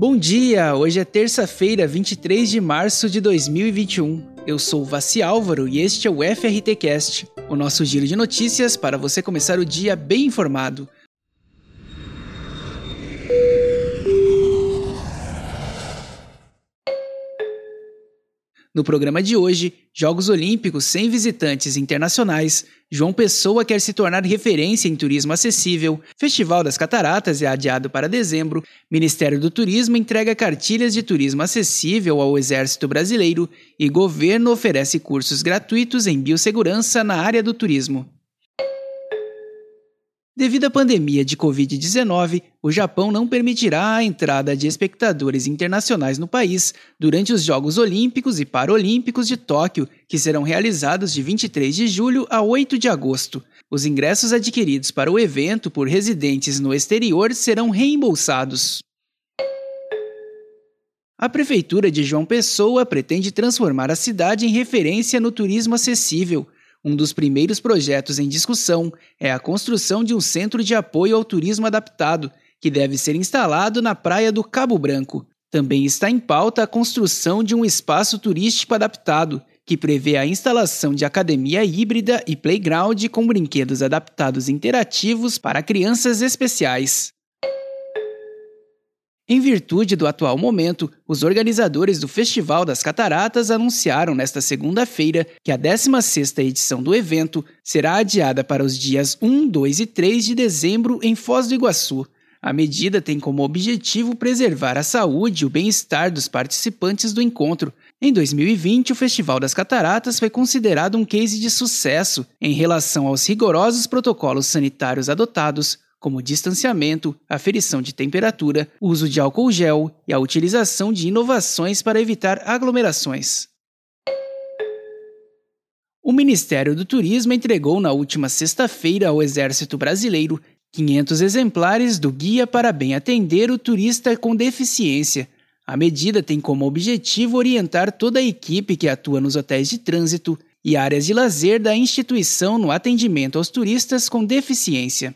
Bom dia! Hoje é terça-feira, 23 de março de 2021. Eu sou Vassi Álvaro e este é o FRT Cast, o nosso giro de notícias para você começar o dia bem informado. No programa de hoje, Jogos Olímpicos sem visitantes internacionais, João Pessoa quer se tornar referência em turismo acessível, Festival das Cataratas é adiado para dezembro, Ministério do Turismo entrega cartilhas de turismo acessível ao Exército Brasileiro e governo oferece cursos gratuitos em biossegurança na área do turismo. Devido à pandemia de Covid-19, o Japão não permitirá a entrada de espectadores internacionais no país durante os Jogos Olímpicos e Paralímpicos de Tóquio, que serão realizados de 23 de julho a 8 de agosto. Os ingressos adquiridos para o evento por residentes no exterior serão reembolsados. A Prefeitura de João Pessoa pretende transformar a cidade em referência no turismo acessível. Um dos primeiros projetos em discussão é a construção de um centro de apoio ao turismo adaptado, que deve ser instalado na praia do Cabo Branco. Também está em pauta a construção de um espaço turístico adaptado, que prevê a instalação de academia híbrida e playground com brinquedos adaptados interativos para crianças especiais. Em virtude do atual momento, os organizadores do Festival das Cataratas anunciaram nesta segunda-feira que a 16ª edição do evento será adiada para os dias 1, 2 e 3 de dezembro em Foz do Iguaçu. A medida tem como objetivo preservar a saúde e o bem-estar dos participantes do encontro. Em 2020, o Festival das Cataratas foi considerado um case de sucesso em relação aos rigorosos protocolos sanitários adotados, como distanciamento, aferição de temperatura, uso de álcool gel e a utilização de inovações para evitar aglomerações. O Ministério do Turismo entregou na última sexta-feira ao Exército Brasileiro 500 exemplares do Guia para Bem Atender o Turista com Deficiência. A medida tem como objetivo orientar toda a equipe que atua nos hotéis de trânsito e áreas de lazer da instituição no atendimento aos turistas com deficiência.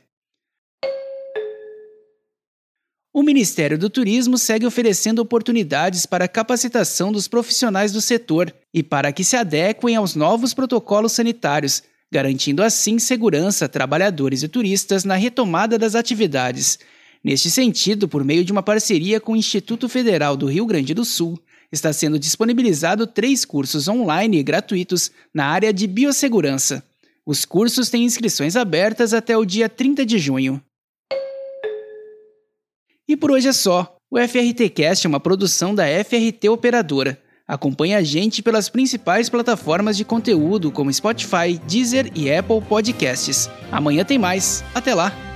O Ministério do Turismo segue oferecendo oportunidades para capacitação dos profissionais do setor e para que se adequem aos novos protocolos sanitários, garantindo assim segurança a trabalhadores e turistas na retomada das atividades. Neste sentido, por meio de uma parceria com o Instituto Federal do Rio Grande do Sul, está sendo disponibilizado três cursos online e gratuitos na área de biossegurança. Os cursos têm inscrições abertas até o dia 30 de junho. E por hoje é só. O FRT Cast é uma produção da FRT Operadora. Acompanhe a gente pelas principais plataformas de conteúdo como Spotify, Deezer e Apple Podcasts. Amanhã tem mais. Até lá!